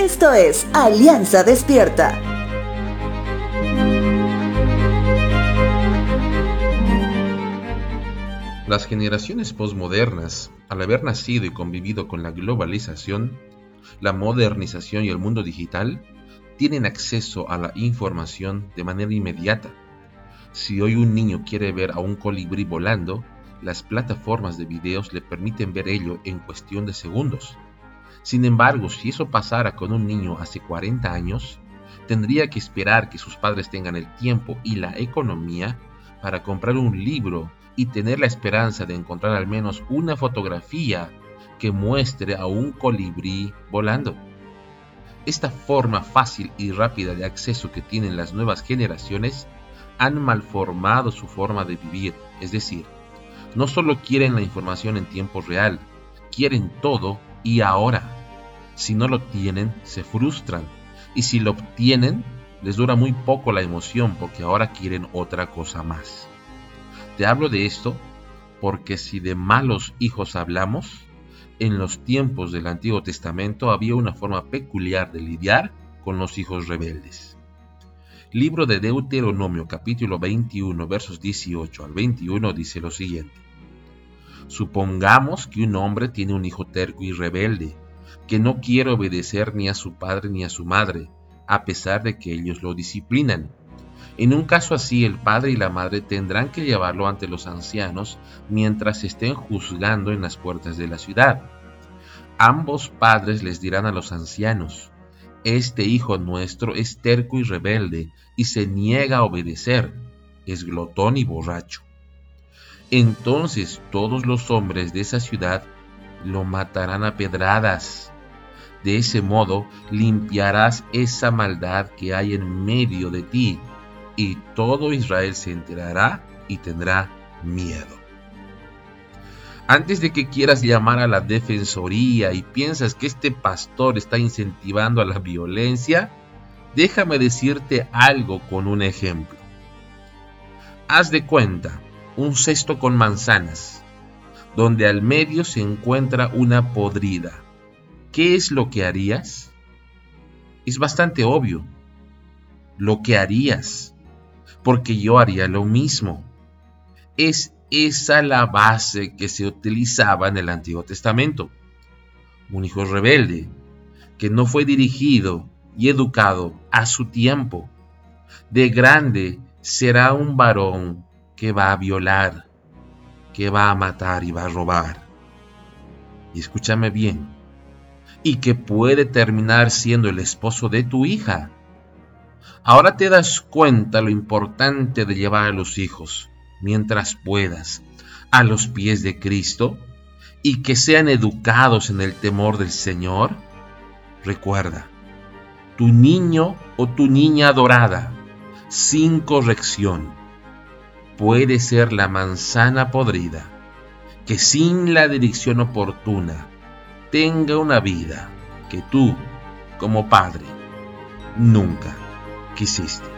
Esto es Alianza Despierta. Las generaciones postmodernas, al haber nacido y convivido con la globalización, la modernización y el mundo digital, tienen acceso a la información de manera inmediata. Si hoy un niño quiere ver a un colibrí volando, las plataformas de videos le permiten ver ello en cuestión de segundos. Sin embargo, si eso pasara con un niño hace 40 años, tendría que esperar que sus padres tengan el tiempo y la economía para comprar un libro y tener la esperanza de encontrar al menos una fotografía que muestre a un colibrí volando. Esta forma fácil y rápida de acceso que tienen las nuevas generaciones han malformado su forma de vivir, es decir, no solo quieren la información en tiempo real, quieren todo y ahora. Si no lo tienen, se frustran, y si lo obtienen, les dura muy poco la emoción porque ahora quieren otra cosa más. Te hablo de esto porque si de malos hijos hablamos, en los tiempos del Antiguo Testamento había una forma peculiar de lidiar con los hijos rebeldes. Libro de Deuteronomio capítulo 21 versos 18 al 21 dice lo siguiente. Supongamos que un hombre tiene un hijo terco y rebelde, que no quiere obedecer ni a su padre ni a su madre, a pesar de que ellos lo disciplinan. En un caso así, el padre y la madre tendrán que llevarlo ante los ancianos mientras estén juzgando en las puertas de la ciudad. Ambos padres les dirán a los ancianos, Este hijo nuestro es terco y rebelde, y se niega a obedecer, es glotón y borracho. Entonces todos los hombres de esa ciudad lo matarán a pedradas. De ese modo limpiarás esa maldad que hay en medio de ti y todo Israel se enterará y tendrá miedo. Antes de que quieras llamar a la defensoría y piensas que este pastor está incentivando a la violencia, déjame decirte algo con un ejemplo. Haz de cuenta un cesto con manzanas, donde al medio se encuentra una podrida. ¿Qué es lo que harías? Es bastante obvio. Lo que harías porque yo haría lo mismo. Es esa la base que se utilizaba en el Antiguo Testamento. Un hijo rebelde, que no fue dirigido y educado a su tiempo. De grande será un varón que va a violar, que va a matar y va a robar. Y escúchame bien, y que puede terminar siendo el esposo de tu hija Ahora te das cuenta lo importante de llevar a los hijos, mientras puedas, a los pies de Cristo y que sean educados en el temor del Señor. Recuerda, tu niño o tu niña adorada, sin corrección, puede ser la manzana podrida que sin la dirección oportuna tenga una vida que tú, como padre, nunca quisiste.